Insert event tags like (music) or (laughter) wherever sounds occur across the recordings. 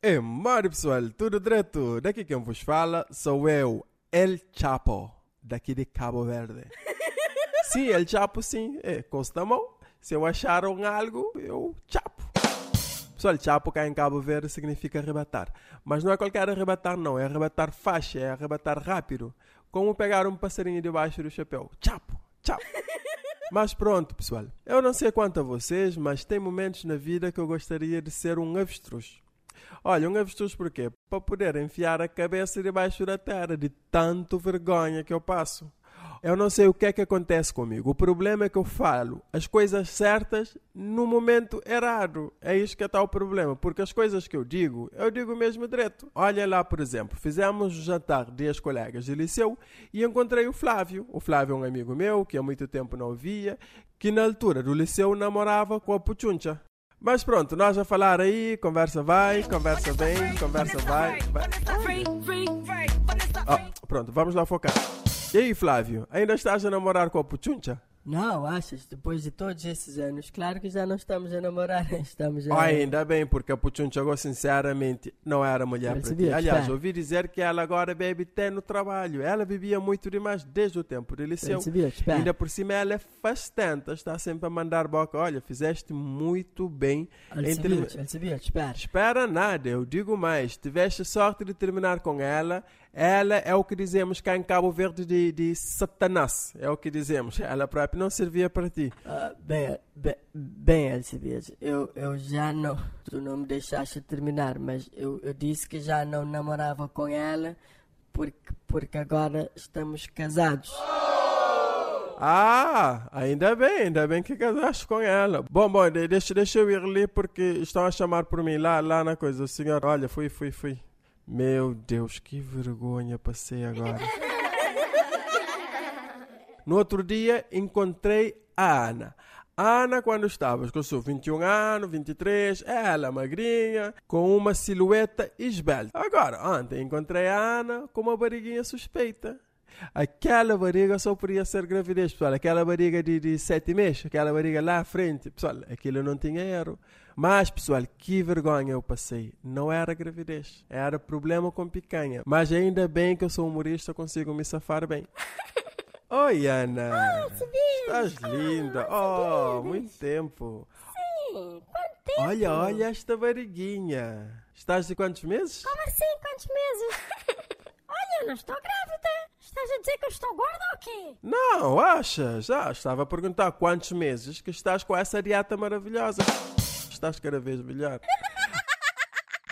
É, mano pessoal, tudo direto? Daqui quem vos fala sou eu, El Chapo, daqui de Cabo Verde. (laughs) Sim, El Chapo sim, é, costa mão. Se eu acharam algo, eu chapo. Pessoal, chapo cá em Cabo Verde significa arrebatar. Mas não é qualquer arrebatar não, é arrebatar faixa, é arrebatar rápido. Como pegar um passarinho debaixo do chapéu. Chapo, chapo. (laughs) Mas pronto, pessoal. Eu não sei quanto a vocês, mas tem momentos na vida que eu gostaria de ser um avestruz. Olha, um avestruz por quê? Para poder enfiar a cabeça debaixo da terra, de tanto vergonha que eu passo. Eu não sei o que é que acontece comigo. O problema é que eu falo as coisas certas no momento errado. É isso que está o problema. Porque as coisas que eu digo, eu digo mesmo direto. Olha lá, por exemplo, fizemos um jantar de as colegas de liceu e encontrei o Flávio. O Flávio é um amigo meu que há muito tempo não via, que na altura do liceu namorava com a Puchuncha. Mas pronto, nós a falar aí, conversa vai, conversa vem, conversa vai. vai. Pronto, vamos lá focar. E aí, Flávio, ainda estás a namorar com a Puchuncha? Não, achas? Depois de todos esses anos, claro que já não estamos a namorar, (laughs) estamos a... Ainda bem, porque a Puchuncha agora, sinceramente, não era mulher para ti. Aliás, ouvi dizer que ela agora bebe até no trabalho. Ela bebia muito demais desde o tempo do liceu. Ainda por cima ela é fastenta, está sempre a mandar boca. Olha, fizeste muito bem Alcebiades, espera. Espera nada, eu digo mais. Tiveste sorte de terminar com ela. Ela é o que dizemos cá em Cabo Verde de, de Satanás. É o que dizemos. Ela não servia para ti. Ah, bem, bem, bem Alcebiades, eu, eu já não... Tu não me deixaste terminar, mas eu, eu disse que já não namorava com ela porque, porque agora estamos casados. Ah, ainda bem, ainda bem que casaste com ela. Bom, bom, de- deixa, deixa eu ir ali porque estão a chamar por mim lá, lá na coisa. O senhor, olha, fui, fui, fui. Meu Deus, que vergonha passei agora. (laughs) No outro dia encontrei a Ana. A Ana, quando estavas com o seu 21 anos, 23, ela magrinha, com uma silhueta esbelta. Agora, ontem encontrei a Ana com uma barriguinha suspeita. Aquela barriga só podia ser gravidez, pessoal. Aquela barriga de, de sete meses, aquela barriga lá à frente, pessoal, aquilo não tinha erro. Mas, pessoal, que vergonha eu passei. Não era gravidez, era problema com picanha. Mas ainda bem que eu sou humorista, consigo me safar bem. (laughs) Oi, Ana. Estás linda. Oh, muito tempo. Sim, quanto tempo? Olha, olha esta barriguinha. Estás de quantos meses? Como assim, quantos meses? (laughs) Olha, eu não estou grávida. Estás a dizer que eu estou gorda ou quê? Não, achas? Já estava a perguntar quantos meses que estás com essa dieta maravilhosa. Estás cada vez melhor.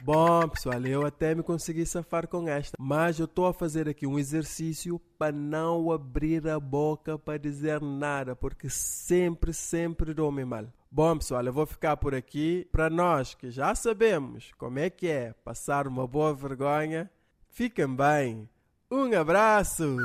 Bom, pessoal, eu até me consegui safar com esta, mas eu estou a fazer aqui um exercício para não abrir a boca para dizer nada, porque sempre, sempre dou-me mal. Bom, pessoal, eu vou ficar por aqui. Para nós que já sabemos como é que é passar uma boa vergonha, fiquem bem. Um abraço!